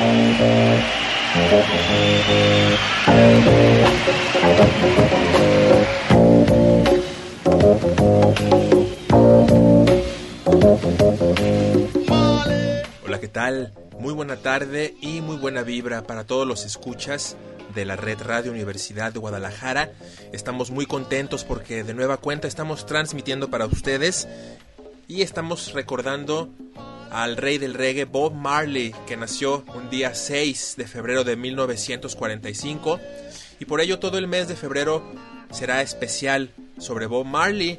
Hola, ¿qué tal? Muy buena tarde y muy buena vibra para todos los escuchas de la Red Radio Universidad de Guadalajara. Estamos muy contentos porque de nueva cuenta estamos transmitiendo para ustedes y estamos recordando al rey del reggae Bob Marley que nació un día 6 de febrero de 1945 y por ello todo el mes de febrero será especial sobre Bob Marley.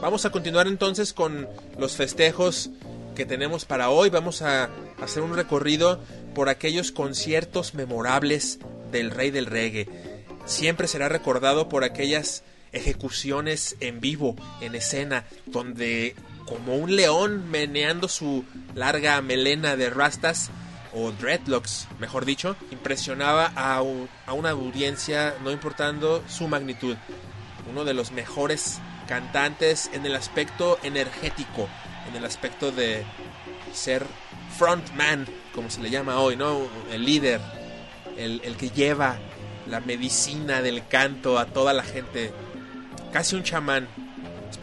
Vamos a continuar entonces con los festejos que tenemos para hoy. Vamos a hacer un recorrido por aquellos conciertos memorables del rey del reggae. Siempre será recordado por aquellas ejecuciones en vivo, en escena, donde como un león meneando su larga melena de rastas o dreadlocks, mejor dicho, impresionaba a, a una audiencia no importando su magnitud. Uno de los mejores cantantes en el aspecto energético, en el aspecto de ser frontman, como se le llama hoy, ¿no? El líder, el, el que lleva la medicina del canto a toda la gente. Casi un chamán.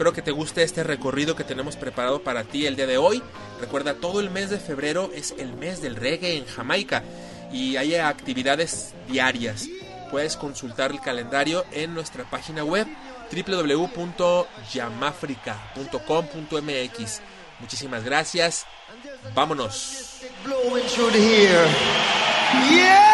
Espero que te guste este recorrido que tenemos preparado para ti el día de hoy. Recuerda, todo el mes de febrero es el mes del reggae en Jamaica y hay actividades diarias. Puedes consultar el calendario en nuestra página web www.yamafrica.com.mx. Muchísimas gracias. Vámonos. Y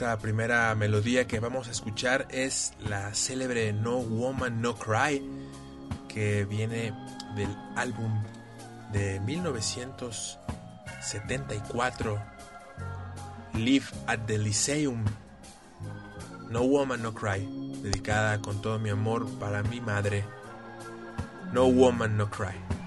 esta primera melodía que vamos a escuchar es la célebre No Woman No Cry, que viene del álbum de 1974, Live at the Lyceum, No Woman No Cry, dedicada con todo mi amor para mi madre, No Woman No Cry.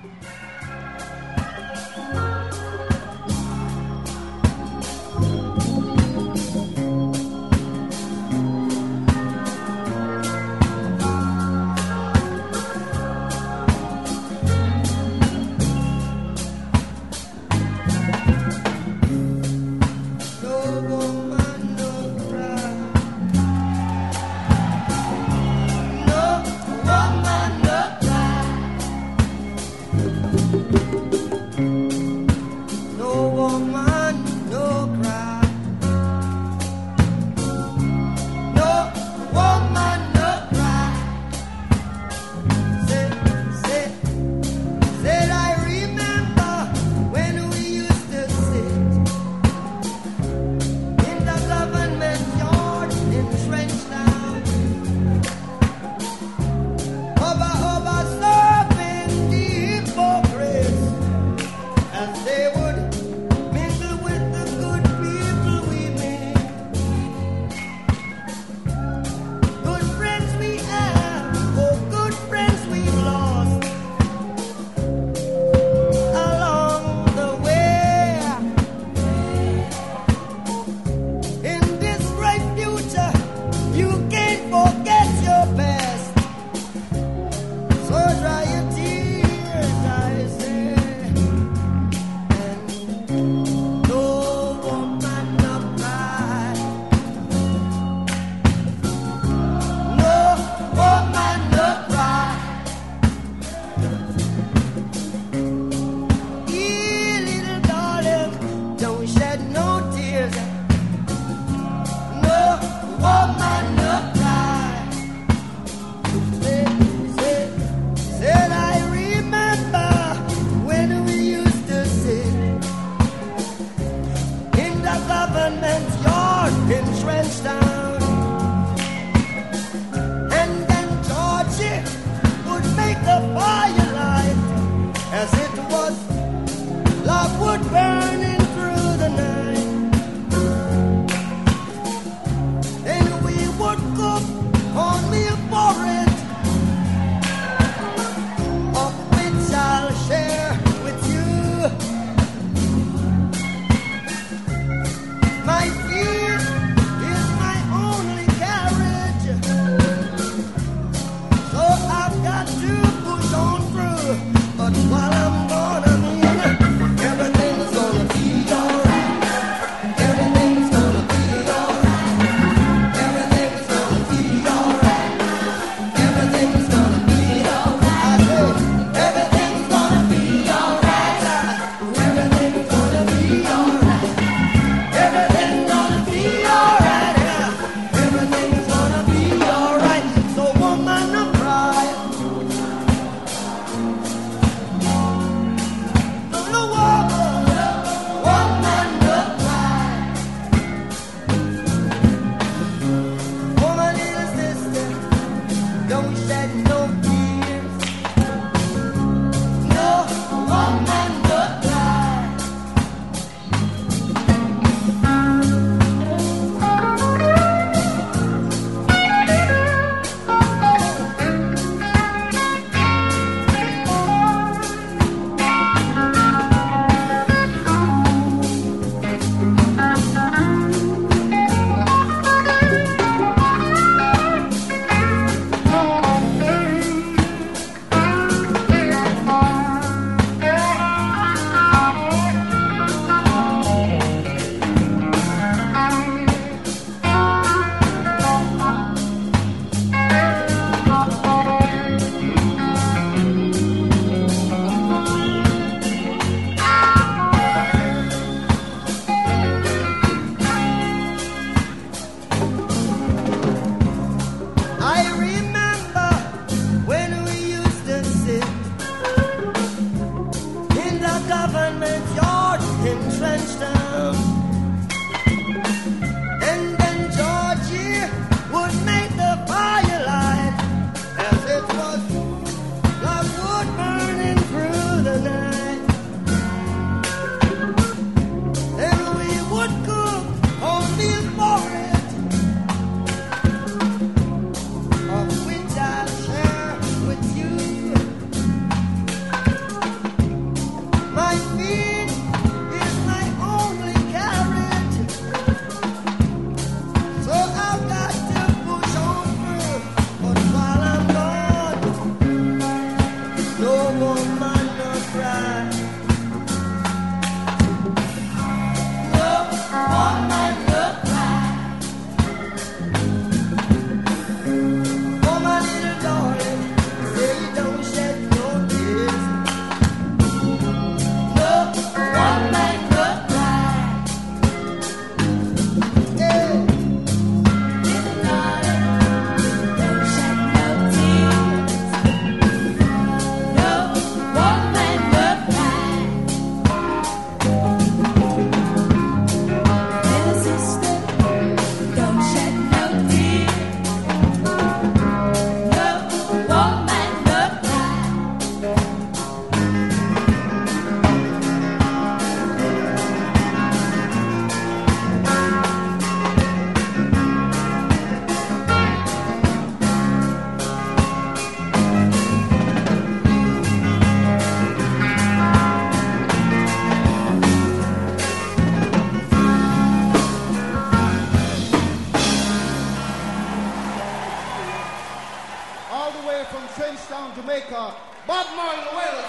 Jamaica. Bob Marley Wailers,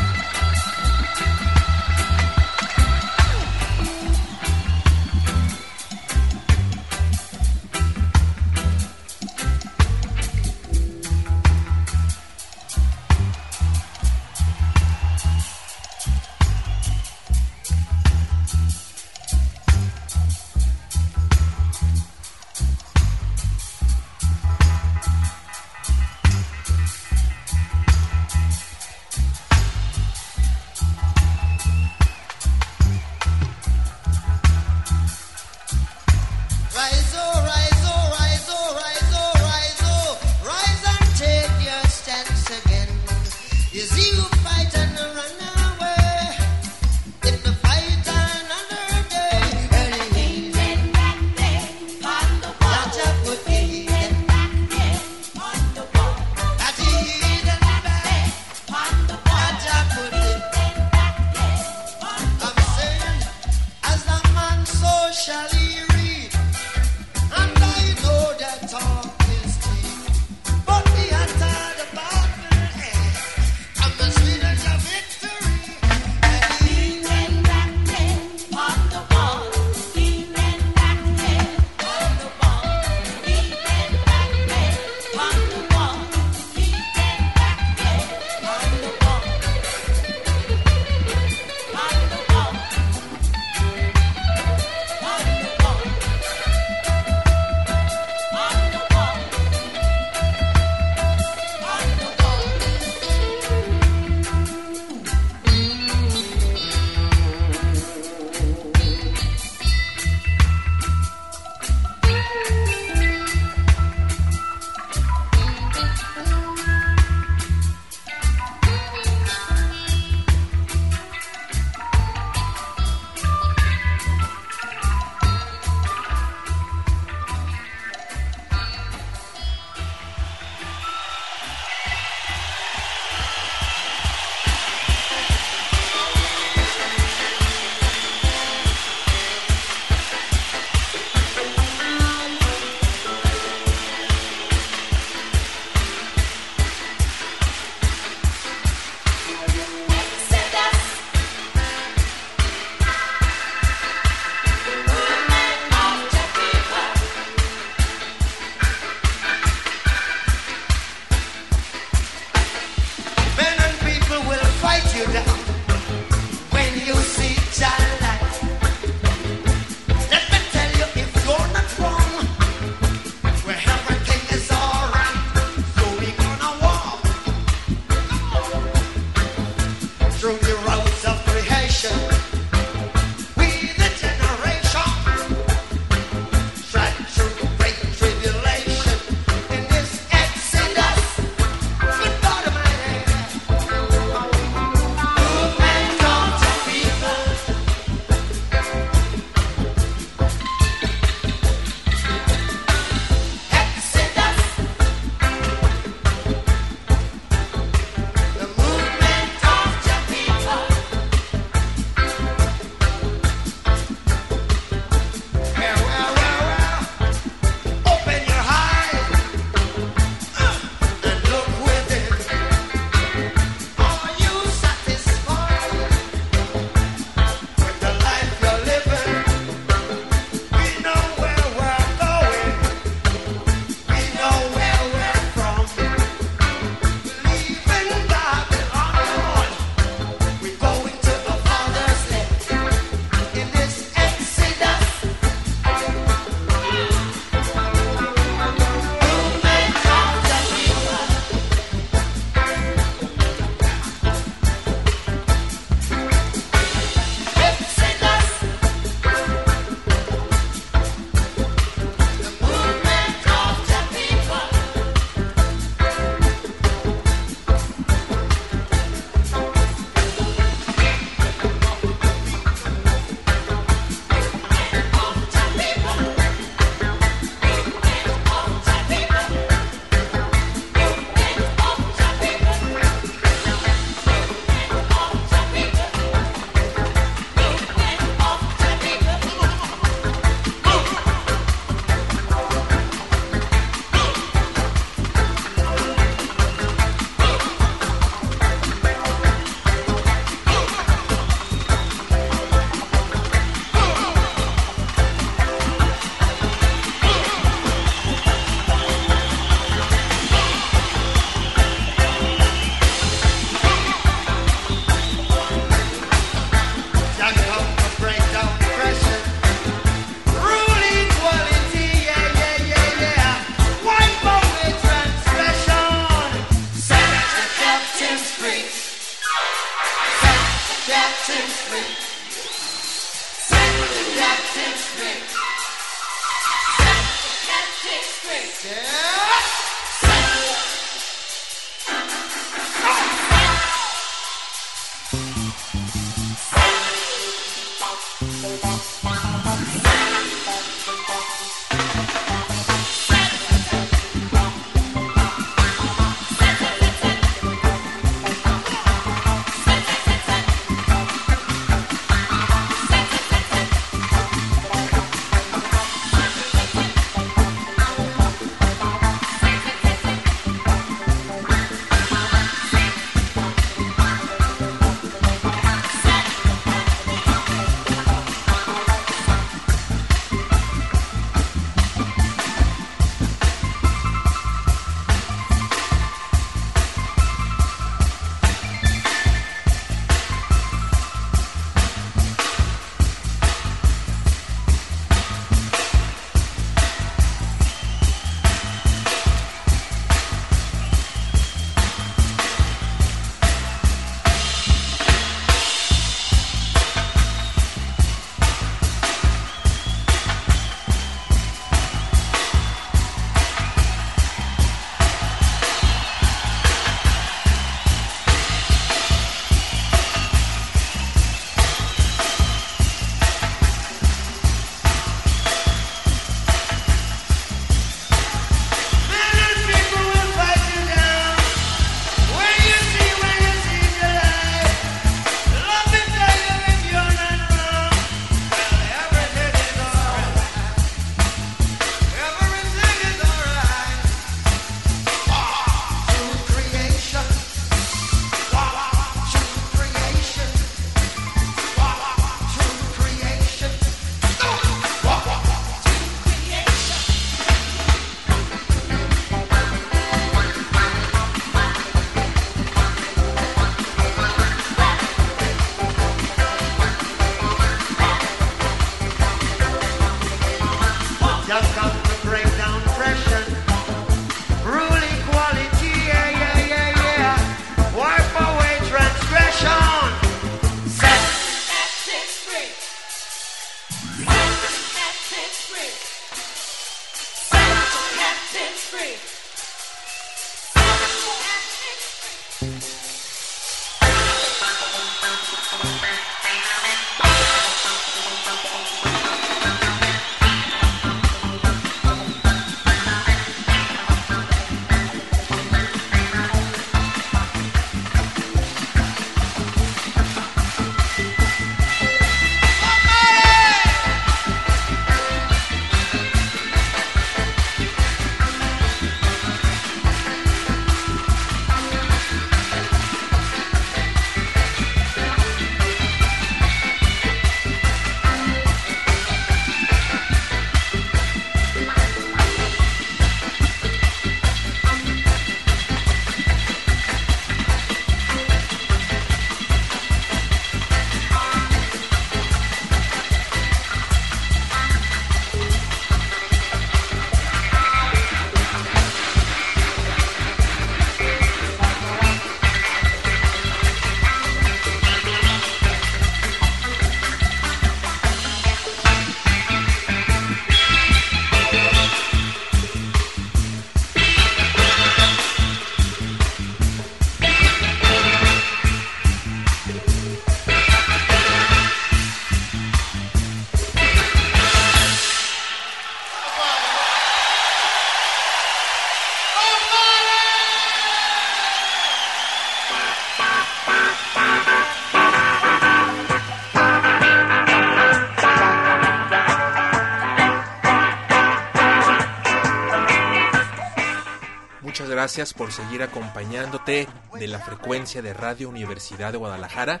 gracias por seguir acompañándote de la frecuencia de Radio Universidad de Guadalajara.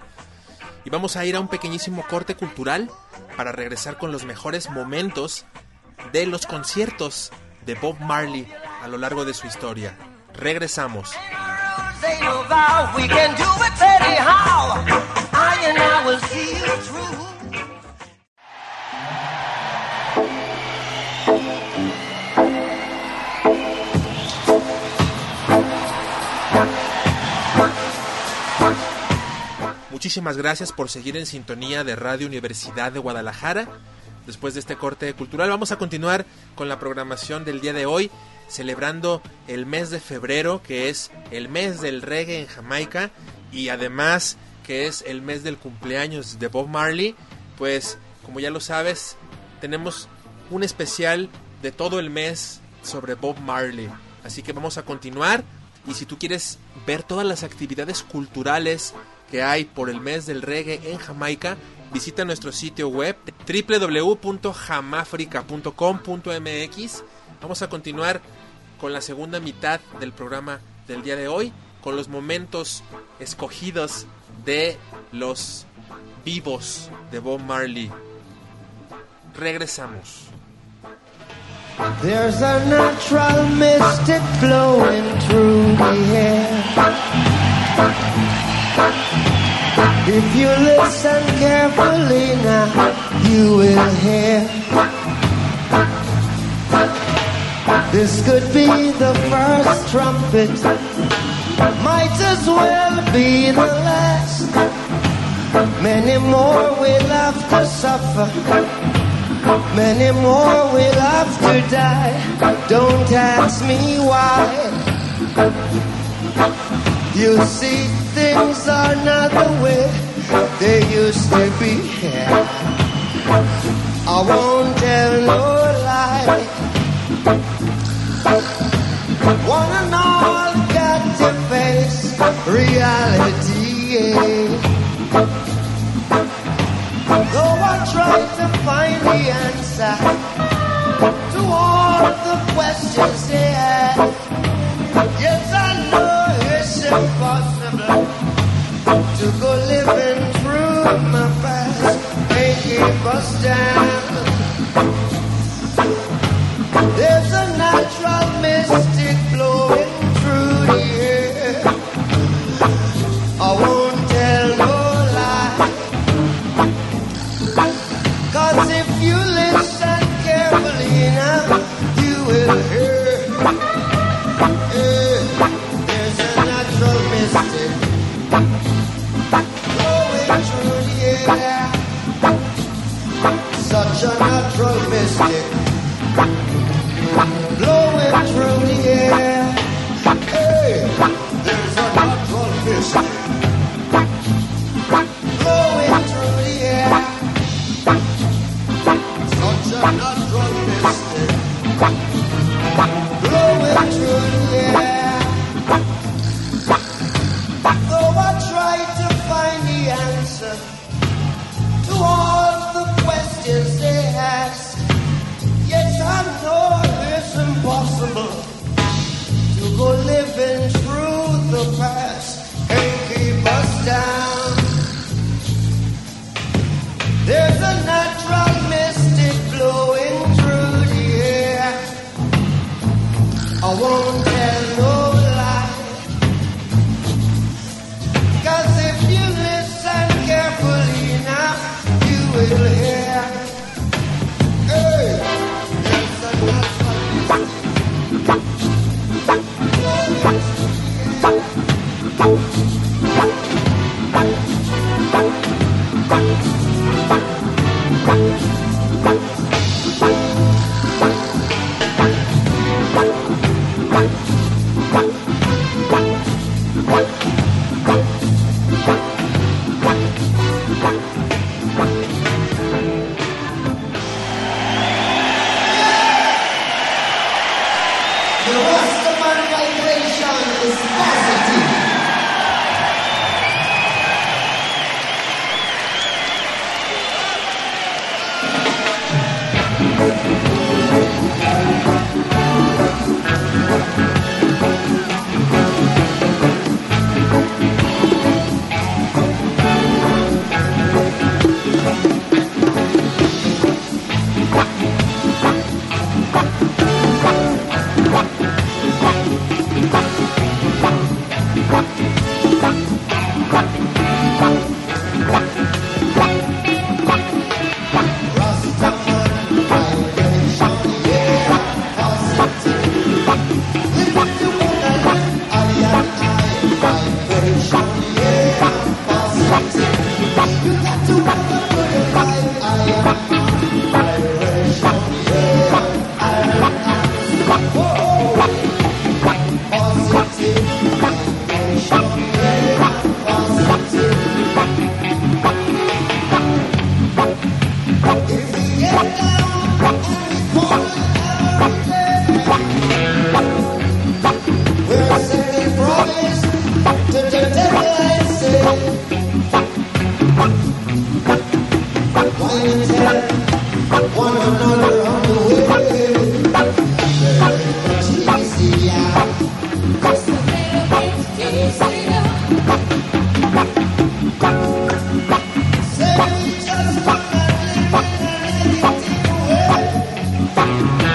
Y vamos a ir a un pequeñísimo corte cultural para regresar con los mejores momentos de los conciertos de Bob Marley a lo largo de su historia. Regresamos. Muchísimas gracias por seguir en sintonía de Radio Universidad de Guadalajara. Después de este corte cultural vamos a continuar con la programación del día de hoy, celebrando el mes de febrero, que es el mes del reggae en Jamaica, y además que es el mes del cumpleaños de Bob Marley. Pues, como ya lo sabes, tenemos un especial de todo el mes sobre Bob Marley. Así que vamos a continuar. Y si tú quieres ver todas las actividades culturales que hay por el mes del reggae en Jamaica, visita nuestro sitio web www.jamafrica.com.mx. Vamos a continuar con la segunda mitad del programa del día de hoy, con los momentos escogidos de los vivos de Bob Marley. Regresamos. If you listen carefully now, you will hear. This could be the first trumpet, might as well be the last. Many more will have to suffer. Many more will have to die. Don't ask me why. You see, things are not the way they used to be. I won't tell no lie. One and all got to face reality. Though I try to find the answer to all the questions they ask, yes, fucking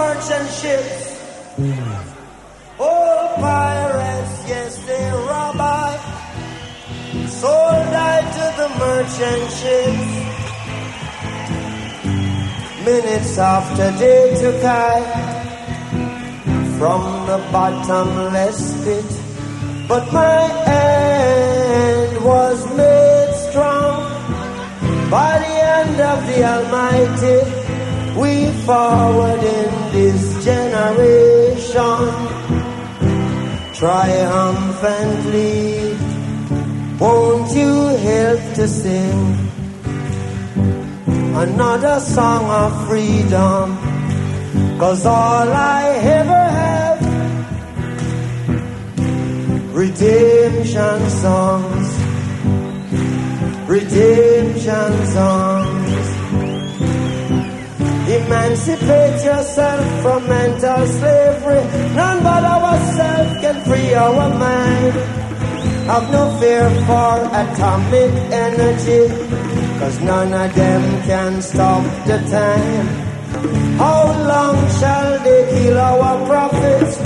Merchant ships. All pirates, yes, they rob I. Sold I to the merchant ships. Minutes after they took I from the bottomless pit. But my end was made strong by the hand of the Almighty. We forward in this generation triumphantly. Won't you help to sing another song of freedom? Cause all I ever have redemption songs, redemption songs. Emancipate yourself from mental slavery. None but ourselves can free our mind. Have no fear for atomic energy, cause none of them can stop the time. How long shall they kill our prophets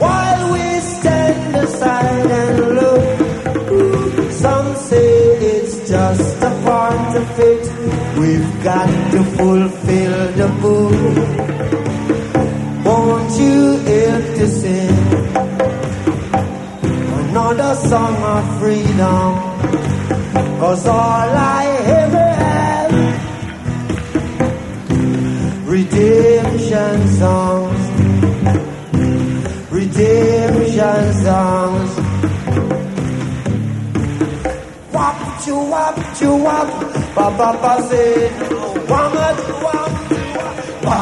while we stand aside and look? We've got to fulfill the book. Won't you help to sing another song of freedom? Cause all I ever had redemption songs, redemption songs. Wap chu wap chu wap, ba ba ba say, wama chu wap ba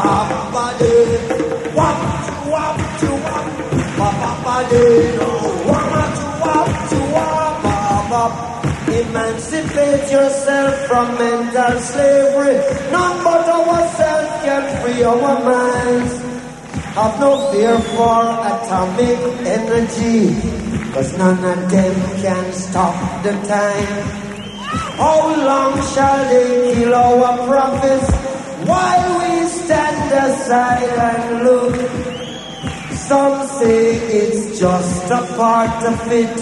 ba de, wap chu wap ba ba ba de, wama chu wap ba ba. Emancipate yourself from mental slavery. None but ourselves can free our minds. Have no fear for atomic energy, cause none of them can stop the time. How long shall they kill our prophets while we stand aside and look? Some say it's just a part of it.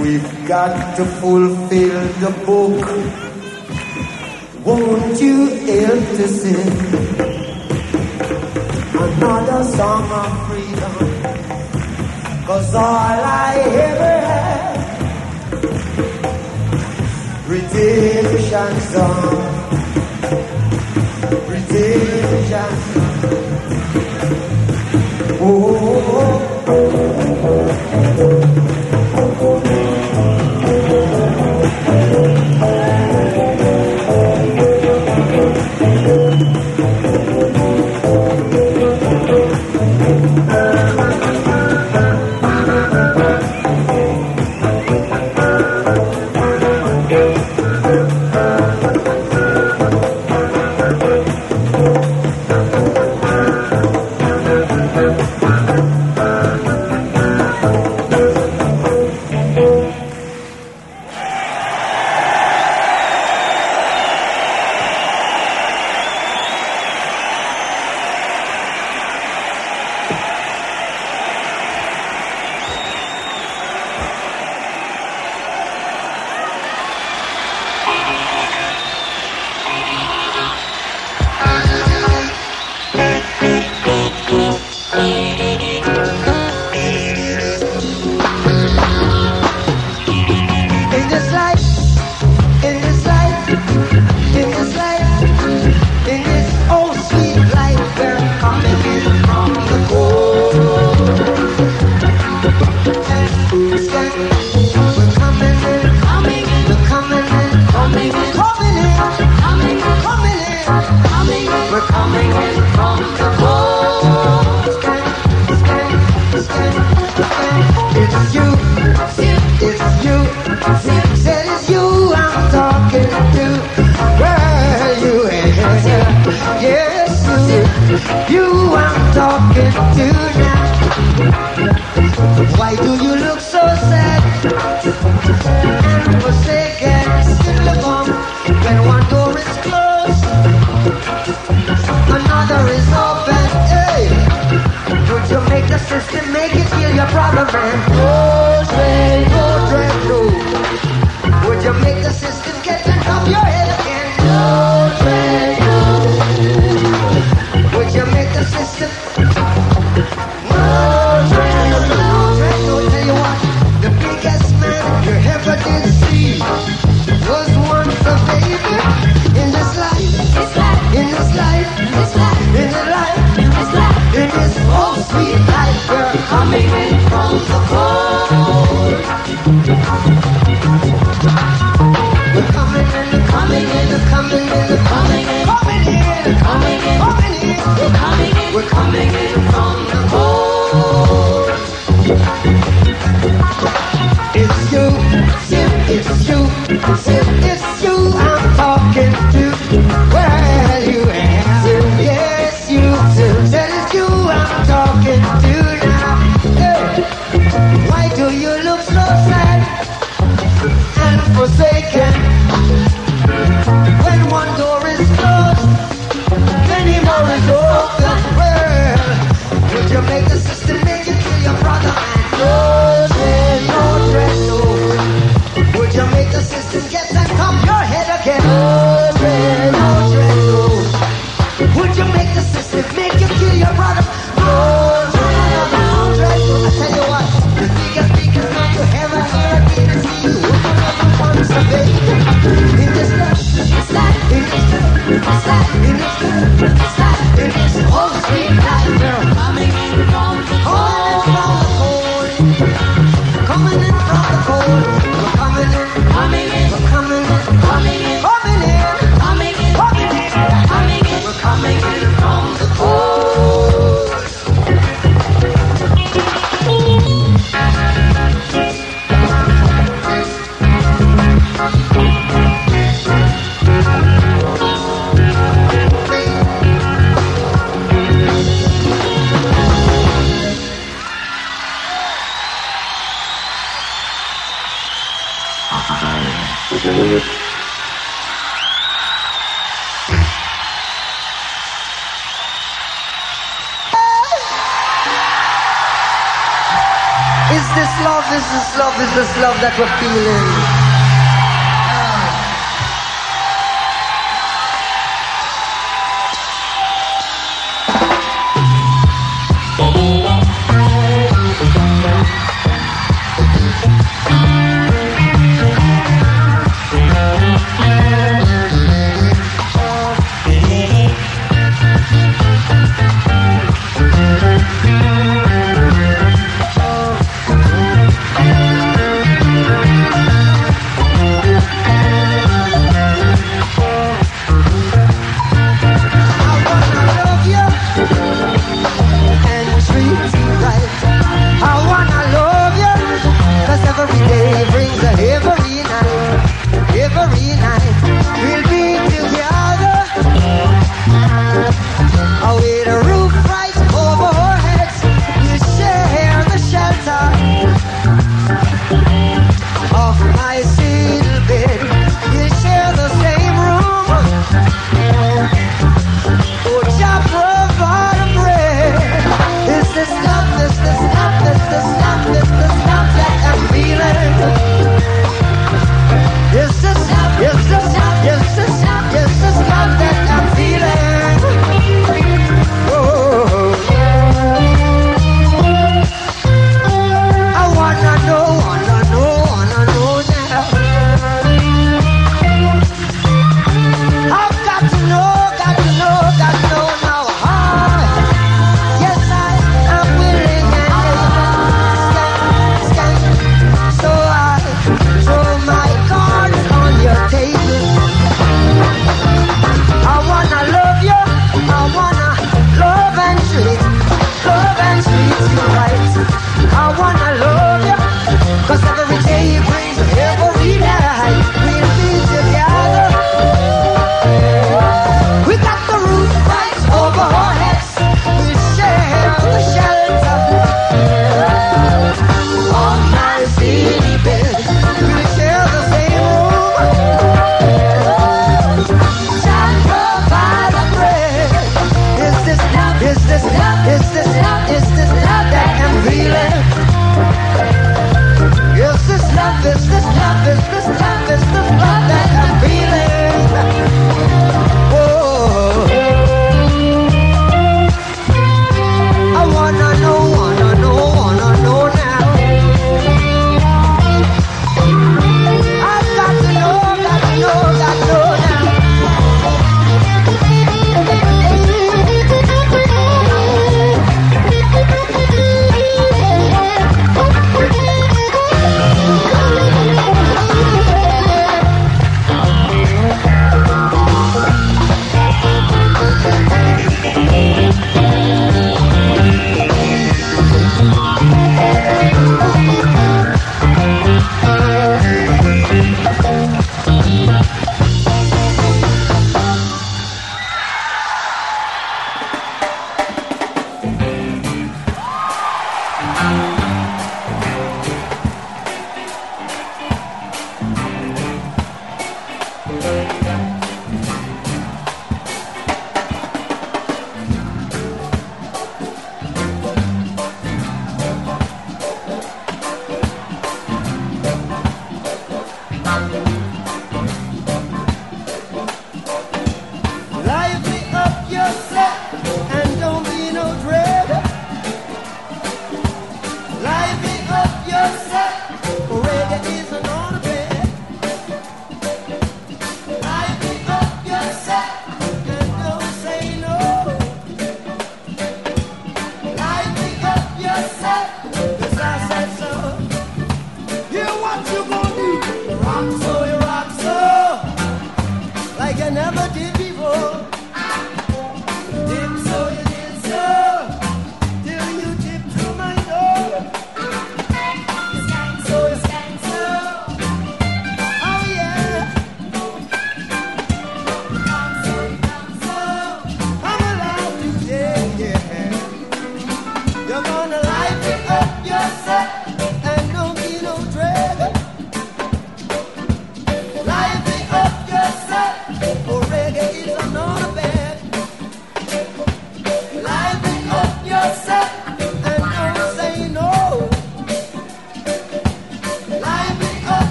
We've got to fulfill the book. Won't you help to sing another song of freedom? Cause all I ever had, redemption song, redemption song. Oh, In to make you feel your problem and goes way, goes. Would you make the system get on top your head? coming in.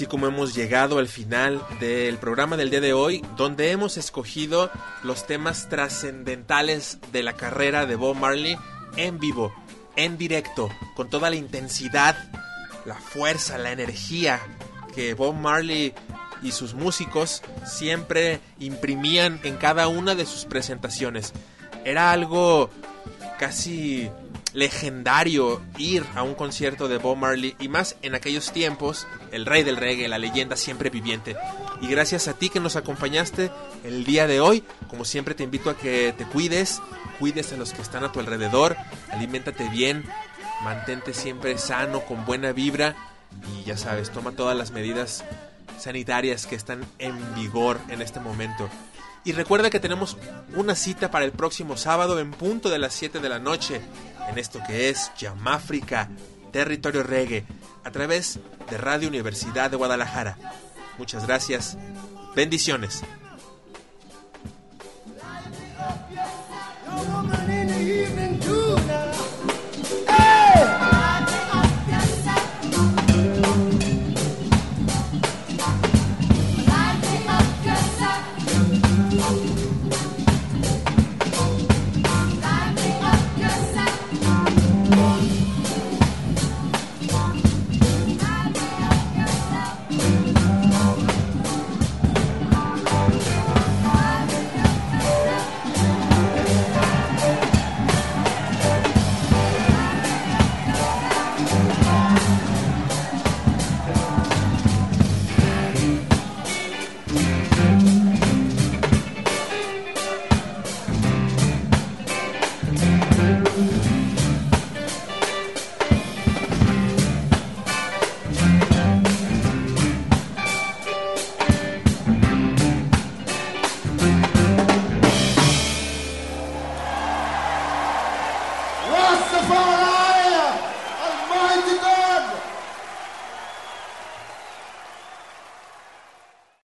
Así como hemos llegado al final del programa del día de hoy, donde hemos escogido los temas trascendentales de la carrera de Bob Marley en vivo, en directo, con toda la intensidad, la fuerza, la energía que Bob Marley y sus músicos siempre imprimían en cada una de sus presentaciones. Era algo casi legendario ir a un concierto de Bob Marley y más en aquellos tiempos, el rey del reggae, la leyenda siempre viviente. Y gracias a ti que nos acompañaste el día de hoy, como siempre te invito a que te cuides, cuides a los que están a tu alrededor, aliméntate bien, mantente siempre sano, con buena vibra y ya sabes, toma todas las medidas sanitarias que están en vigor en este momento. Y recuerda que tenemos una cita para el próximo sábado en punto de las 7 de la noche en esto que es Yamáfrica, territorio reggae, a través de Radio Universidad de Guadalajara. Muchas gracias. Bendiciones.